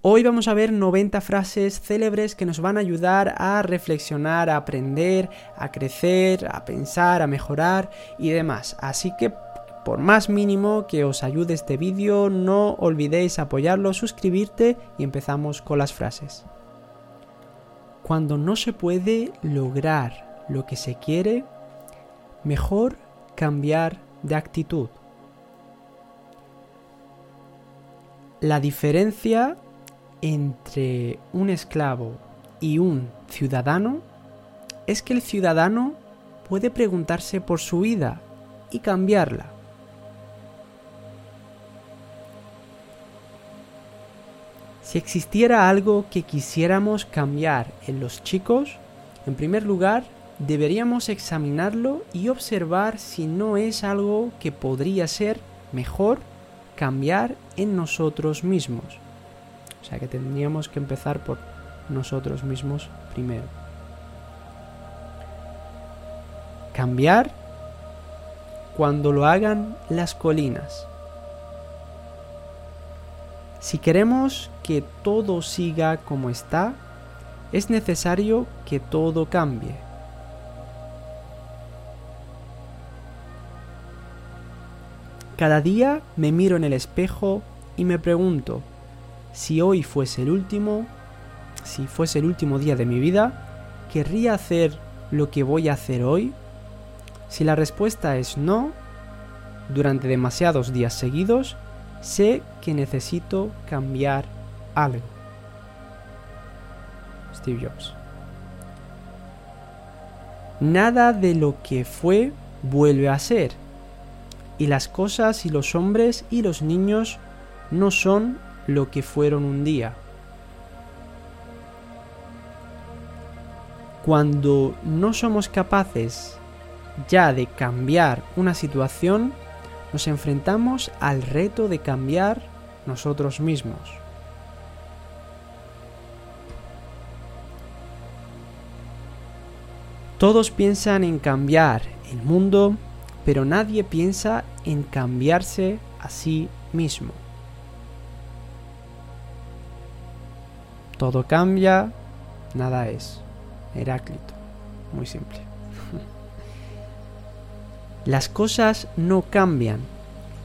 Hoy vamos a ver 90 frases célebres que nos van a ayudar a reflexionar, a aprender, a crecer, a pensar, a mejorar y demás. Así que por más mínimo que os ayude este vídeo, no olvidéis apoyarlo, suscribirte y empezamos con las frases. Cuando no se puede lograr lo que se quiere, mejor cambiar de actitud. La diferencia entre un esclavo y un ciudadano es que el ciudadano puede preguntarse por su vida y cambiarla. Si existiera algo que quisiéramos cambiar en los chicos, en primer lugar, deberíamos examinarlo y observar si no es algo que podría ser mejor cambiar en nosotros mismos. O sea que tendríamos que empezar por nosotros mismos primero. Cambiar cuando lo hagan las colinas. Si queremos que todo siga como está, es necesario que todo cambie. Cada día me miro en el espejo y me pregunto, si hoy fuese el último, si fuese el último día de mi vida, ¿querría hacer lo que voy a hacer hoy? Si la respuesta es no, durante demasiados días seguidos, sé que necesito cambiar algo. Steve Jobs. Nada de lo que fue vuelve a ser. Y las cosas y los hombres y los niños no son lo que fueron un día. Cuando no somos capaces ya de cambiar una situación, nos enfrentamos al reto de cambiar nosotros mismos. Todos piensan en cambiar el mundo, pero nadie piensa en cambiarse a sí mismo. Todo cambia, nada es. Heráclito. Muy simple. Las cosas no cambian,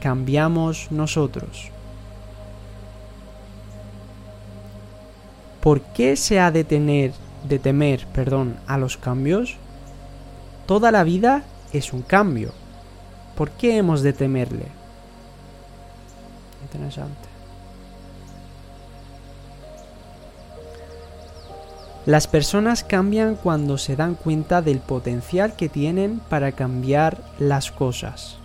cambiamos nosotros. ¿Por qué se ha de tener, de temer, perdón, a los cambios? Toda la vida es un cambio. ¿Por qué hemos de temerle? Interesante. Las personas cambian cuando se dan cuenta del potencial que tienen para cambiar las cosas.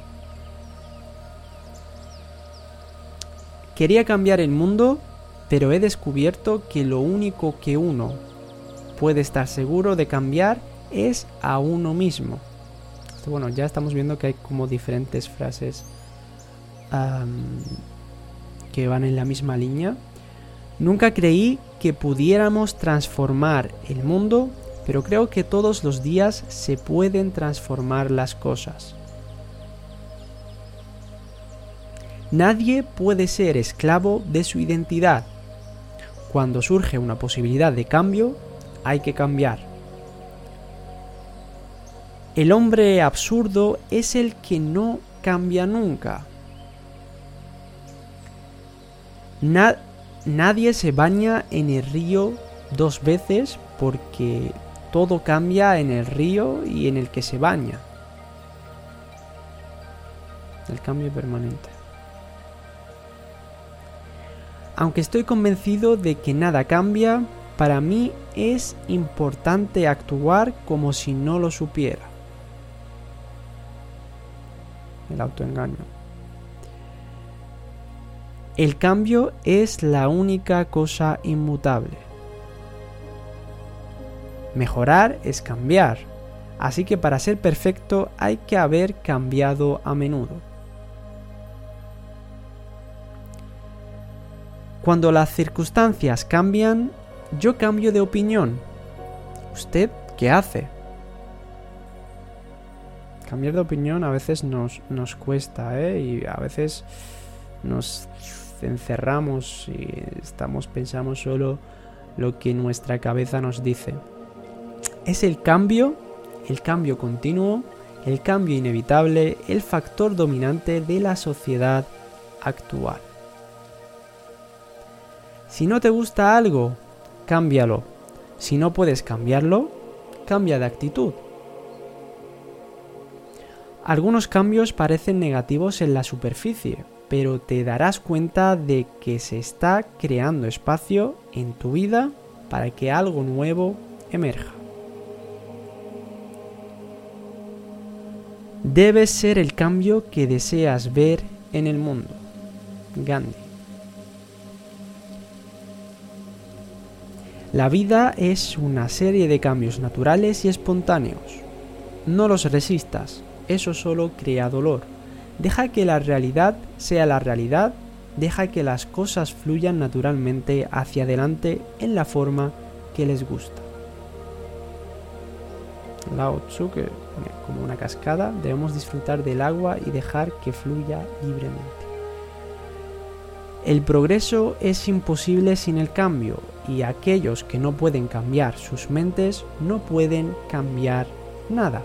Quería cambiar el mundo, pero he descubierto que lo único que uno puede estar seguro de cambiar es a uno mismo. Bueno, ya estamos viendo que hay como diferentes frases que van en la misma línea. Nunca creí que pudiéramos transformar el mundo, pero creo que todos los días se pueden transformar las cosas. Nadie puede ser esclavo de su identidad. Cuando surge una posibilidad de cambio, hay que cambiar. El hombre absurdo es el que no cambia nunca. Nadie se baña en el río dos veces porque todo cambia en el río y en el que se baña. El cambio permanente. Aunque estoy convencido de que nada cambia, para mí es importante actuar como si no lo supiera. El autoengaño. El cambio es la única cosa inmutable. Mejorar es cambiar, así que para ser perfecto hay que haber cambiado a menudo. Cuando las circunstancias cambian, yo cambio de opinión. ¿Usted qué hace? Cambiar de opinión a veces nos, nos cuesta, ¿eh? Y a veces nos encerramos y estamos pensando solo lo que nuestra cabeza nos dice. Es el cambio, el cambio continuo, el cambio inevitable, el factor dominante de la sociedad actual. Si no te gusta algo, cámbialo. Si no puedes cambiarlo, cambia de actitud. Algunos cambios parecen negativos en la superficie, pero te darás cuenta de que se está creando espacio en tu vida para que algo nuevo emerja. Debes ser el cambio que deseas ver en el mundo. Gandhi. La vida es una serie de cambios naturales y espontáneos. No los resistas, eso solo crea dolor. Deja que la realidad sea la realidad, deja que las cosas fluyan naturalmente hacia adelante en la forma que les gusta. Lao Tzu, que como una cascada, debemos disfrutar del agua y dejar que fluya libremente. El progreso es imposible sin el cambio y aquellos que no pueden cambiar sus mentes no pueden cambiar nada.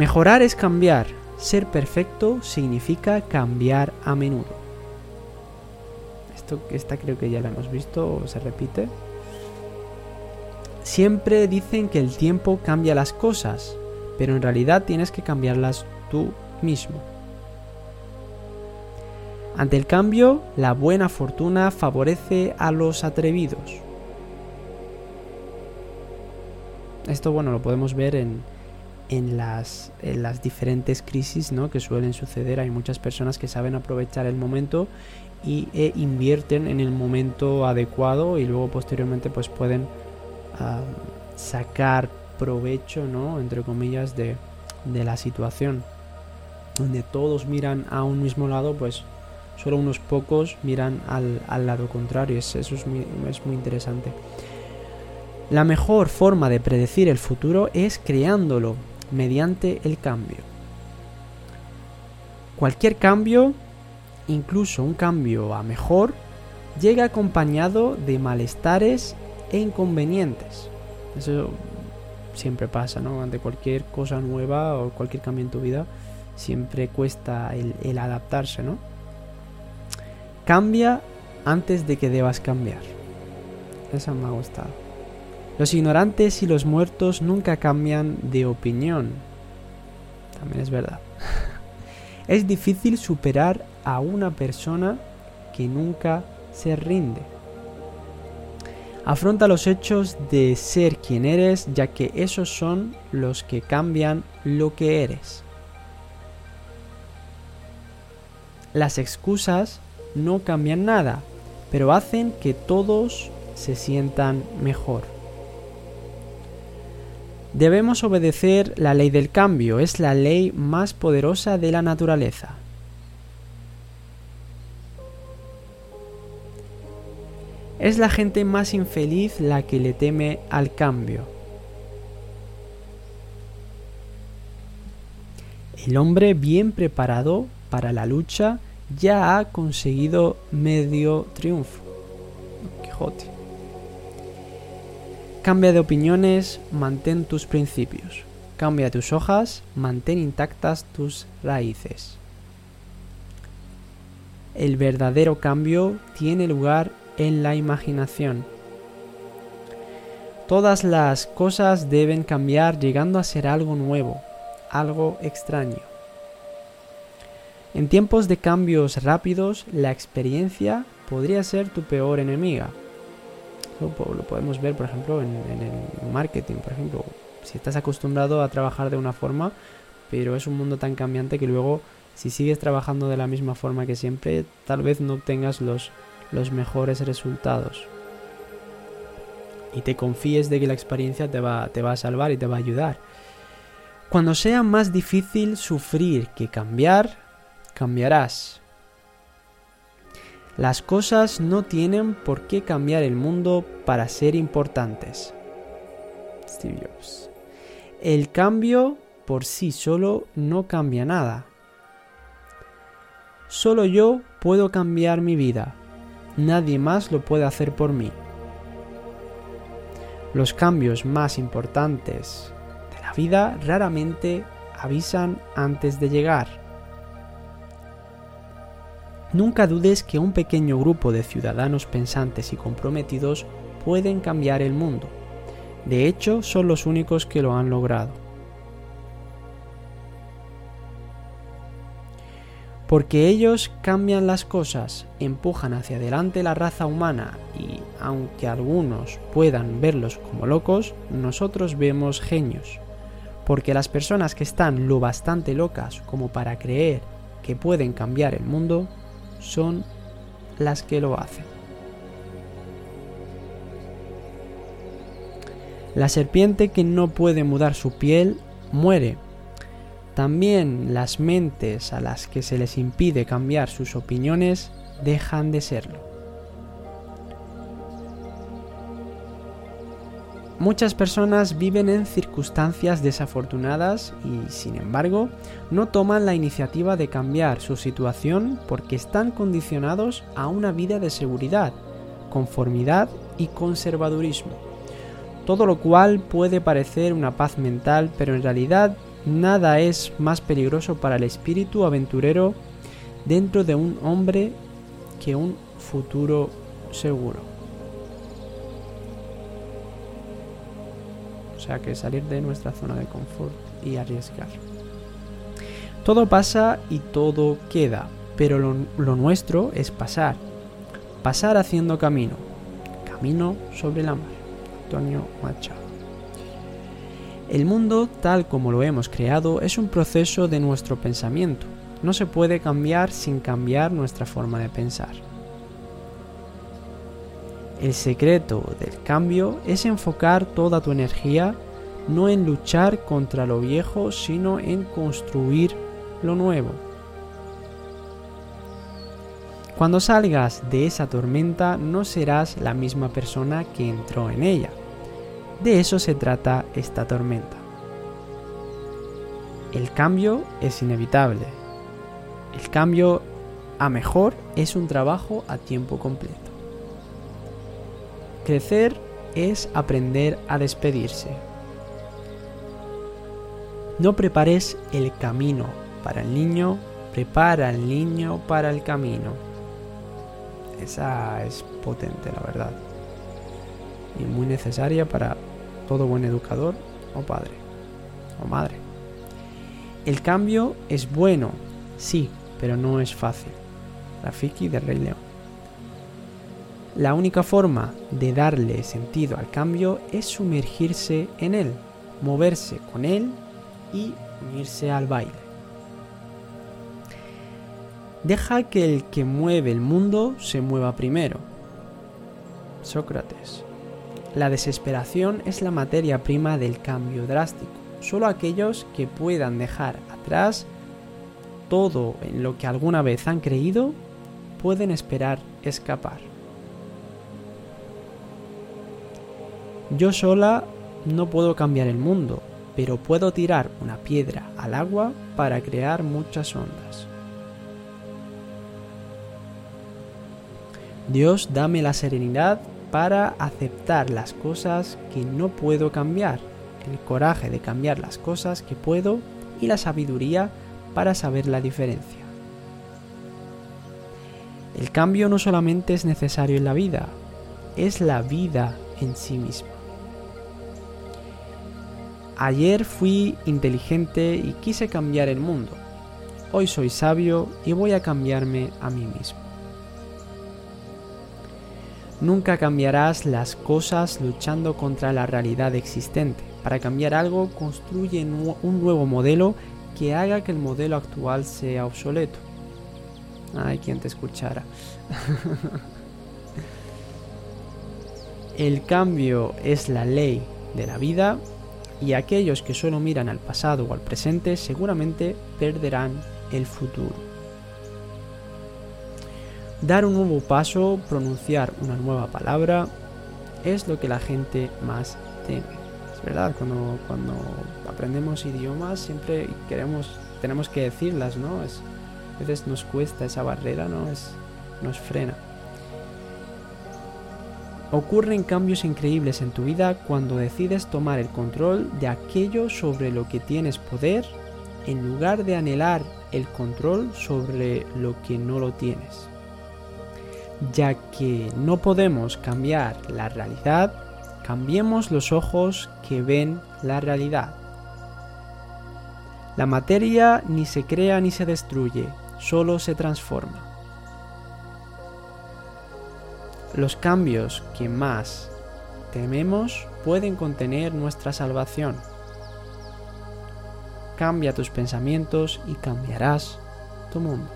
Mejorar es cambiar. Ser perfecto significa cambiar a menudo. Esto, esta creo que ya la hemos visto, se repite. Siempre dicen que el tiempo cambia las cosas, pero en realidad tienes que cambiarlas tú mismo. Ante el cambio, la buena fortuna favorece a los atrevidos. Esto, bueno, lo podemos ver en, en las, las diferentes crisis ¿no? que suelen suceder. Hay muchas personas que saben aprovechar el momento y e invierten en el momento adecuado y luego posteriormente pues pueden sacar provecho, ¿no? entre comillas, de, de la situación. Donde todos miran a un mismo lado, pues solo unos pocos miran al, al lado contrario. eso es muy, es muy interesante. La mejor forma de predecir el futuro es creándolo mediante el cambio. Cualquier cambio, incluso un cambio a mejor, llega acompañado de malestares e inconvenientes. Eso siempre pasa, ¿no? Ante cualquier cosa nueva o cualquier cambio en tu vida, siempre cuesta el, adaptarse, ¿no? Cambia antes de que debas cambiar. Eso me ha gustado. Los ignorantes y los muertos nunca cambian de opinión. También es verdad. es difícil superar a una persona que nunca se rinde. Afronta los hechos de ser quien eres, ya que esos son los que cambian lo que eres. Las excusas no cambian nada, pero hacen que todos se sientan mejor. Debemos obedecer la ley del cambio, es la ley más poderosa de la naturaleza. Es la gente más infeliz la que le teme al cambio. El hombre bien preparado para la lucha ya ha conseguido medio triunfo. Quijote. Cambia de opiniones, mantén tus principios. Cambia tus hojas, mantén intactas tus raíces. El verdadero cambio tiene lugar en la imaginación. Todas las cosas deben cambiar llegando a ser algo nuevo, algo extraño. En tiempos de cambios rápidos, la experiencia podría ser tu peor enemiga lo podemos ver, por ejemplo, en, el marketing, por ejemplo. Si estás acostumbrado a trabajar de una forma, pero es un mundo tan cambiante que luego, si sigues trabajando de la misma forma que siempre, tal vez no obtengas los, los mejores resultados. Y te confíes de que la experiencia te va, te va a salvar y te va a ayudar. Cuando sea más difícil sufrir que cambiar, cambiarás. Las cosas no tienen por qué cambiar el mundo para ser importantes. Steve Jobs. El cambio por sí solo no cambia nada. Solo yo puedo cambiar mi vida. Nadie más lo puede hacer por mí. Los cambios más importantes de la vida raramente avisan antes de llegar. Nunca dudes que un pequeño grupo de ciudadanos pensantes y comprometidos pueden cambiar el mundo. De hecho, son los únicos que lo han logrado. porque ellos cambian las cosas, empujan hacia adelante la raza humana y aunque algunos puedan verlos como locos, nosotros vemos genios. Porque las personas que están lo bastante locas como para creer que pueden cambiar el mundo son las que lo hacen. La serpiente que no puede mudar su piel muere también las mentes a las que se les impide cambiar sus opiniones dejan de serlo. Muchas personas viven en circunstancias desafortunadas y, sin embargo, no toman la iniciativa de cambiar su situación porque están condicionados a una vida de seguridad, conformidad y conservadurismo. Todo lo cual puede parecer una paz mental, pero en realidad Nada es más peligroso para el espíritu aventurero dentro de un hombre que un futuro seguro. Que salir de nuestra zona de confort y arriesgar. Todo pasa y todo queda, pero lo, nuestro es pasar. Pasar haciendo camino. Camino sobre la mar. Antonio Machado. El mundo, tal como lo hemos creado, es un proceso de nuestro pensamiento. No se puede cambiar sin cambiar nuestra forma de pensar. El secreto del cambio es enfocar toda tu energía no en luchar contra lo viejo, sino en construir lo nuevo. Cuando salgas de esa tormenta no serás la misma persona que entró en ella. De eso se trata esta tormenta. El cambio es inevitable. El cambio a mejor es un trabajo a tiempo completo. Crecer es aprender a despedirse. No prepares el camino para el niño, prepara al niño para el camino. Esa es potente, la verdad. Y muy necesaria para todo buen educador o padre o madre. El cambio es bueno, sí, pero no es fácil. Rafiki de Rey León. La única forma de darle sentido al cambio es sumergirse en él, moverse con él y unirse al baile. Deja que el que mueve el mundo se mueva primero. Sócrates. La desesperación es la materia prima del cambio drástico. Solo aquellos que puedan dejar atrás todo en lo que alguna vez han creído pueden esperar escapar. Yo sola no puedo cambiar el mundo, pero puedo tirar una piedra al agua para crear muchas ondas. Dios dame la serenidad para aceptar las cosas que no puedo cambiar, el coraje de cambiar las cosas que puedo y la sabiduría para saber la diferencia. El cambio no solamente es necesario en la vida, es la vida en sí misma. Ayer fui inteligente y quise cambiar el mundo. Hoy soy sabio y voy a cambiarme a mí mismo. Nunca cambiarás las cosas luchando contra la realidad existente. Para cambiar algo, construye un nuevo modelo que haga que el modelo actual sea obsoleto. Ay, quien te escuchara. el cambio es la ley de la vida y aquellos que solo miran al pasado o al presente seguramente perderán el futuro. Dar un nuevo paso, pronunciar una nueva palabra, es lo que la gente más teme. Es verdad, cuando, cuando aprendemos idiomas siempre queremos, tenemos que decirlas, ¿no? Es, A veces nos cuesta esa barrera, ¿no? Es, nos frena. Ocurren cambios increíbles en tu vida cuando decides tomar el control de aquello sobre lo que tienes poder en lugar de anhelar el control sobre lo que no lo tienes. Ya que no podemos cambiar la realidad, cambiemos los ojos que ven la realidad. La materia ni se crea ni se destruye, solo se transforma. Los cambios que más tememos pueden contener nuestra salvación. Cambia tus pensamientos y cambiarás tu mundo.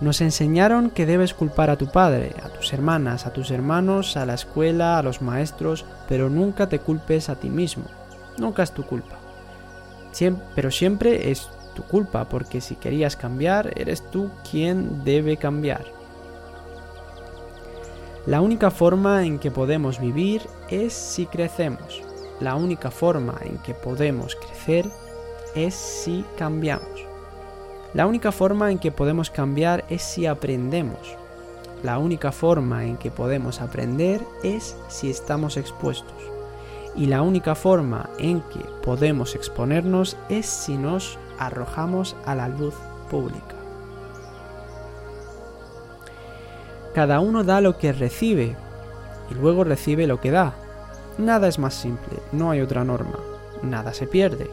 Nos enseñaron que debes culpar a tu padre, a tus hermanas, a tus hermanos, a la escuela, a los maestros, pero nunca te culpes a ti mismo. Nunca es tu culpa. pero siempre es tu culpa, porque si querías cambiar, eres tú quien debe cambiar. La única forma en que podemos vivir es si crecemos. La única forma en que podemos crecer es si cambiamos. La única forma en que podemos cambiar es si aprendemos. La única forma en que podemos aprender es si estamos expuestos. Y la única forma en que podemos exponernos es si nos arrojamos a la luz pública. Cada uno da lo que recibe y luego recibe lo que da. Nada es más simple, no hay otra norma. Nada se pierde,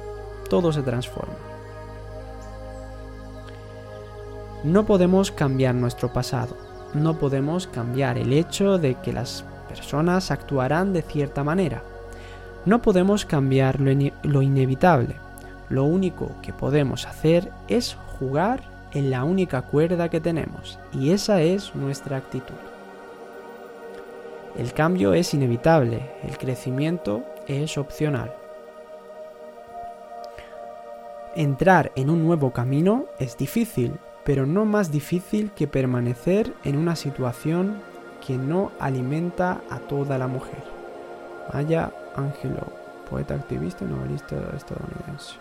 todo se transforma. No podemos cambiar nuestro pasado, no podemos cambiar el hecho de que las personas actuarán de cierta manera. No podemos cambiar lo, inevitable. Lo único que podemos hacer es jugar en la única cuerda que tenemos, y esa es nuestra actitud. El cambio es inevitable, el crecimiento es opcional. Entrar en un nuevo camino es difícil, pero no más difícil que permanecer en una situación que no alimenta a toda la mujer. Maya Angelou, poeta activista y novelista estadounidense.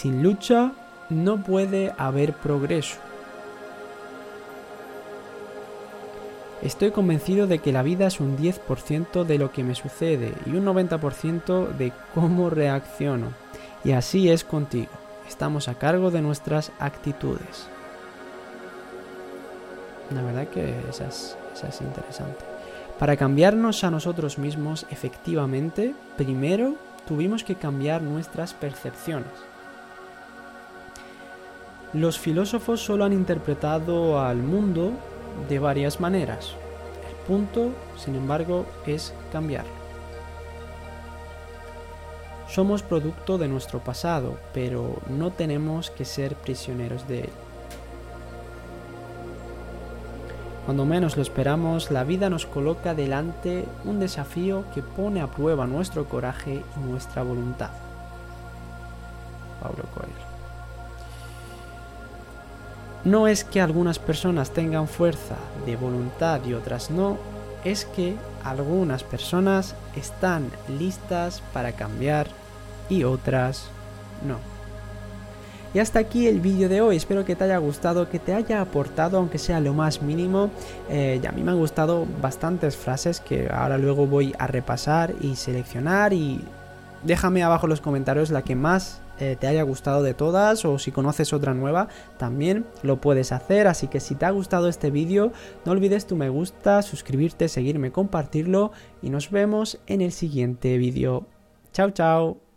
Sin lucha no puede haber progreso. Estoy convencido de que la vida es un 10% de lo que me sucede y un 90% de cómo reacciono. Y así es contigo. Estamos a cargo de nuestras actitudes. La verdad que esa es, es interesante. Para cambiarnos a nosotros mismos efectivamente, primero tuvimos que cambiar nuestras percepciones. Los filósofos solo han interpretado al mundo de varias maneras. El punto, sin embargo, es cambiarlo. Somos producto de nuestro pasado, pero no tenemos que ser prisioneros de él. Cuando menos lo esperamos, la vida nos coloca delante un desafío que pone a prueba nuestro coraje y nuestra voluntad. No es que algunas personas tengan fuerza de voluntad y otras no, es que algunas personas están listas para cambiar y otras no. Y hasta aquí el vídeo de hoy, espero que te haya gustado, que te haya aportado, aunque sea lo más mínimo. Eh, a mí me han gustado bastantes frases que ahora luego voy a repasar y seleccionar y déjame abajo en los comentarios la que más eh, te haya gustado de todas o si conoces otra nueva, también lo puedes hacer. Así que si te ha gustado este vídeo, no olvides tu me gusta, suscribirte, seguirme, compartirlo y nos vemos en el siguiente vídeo. Chao, chao.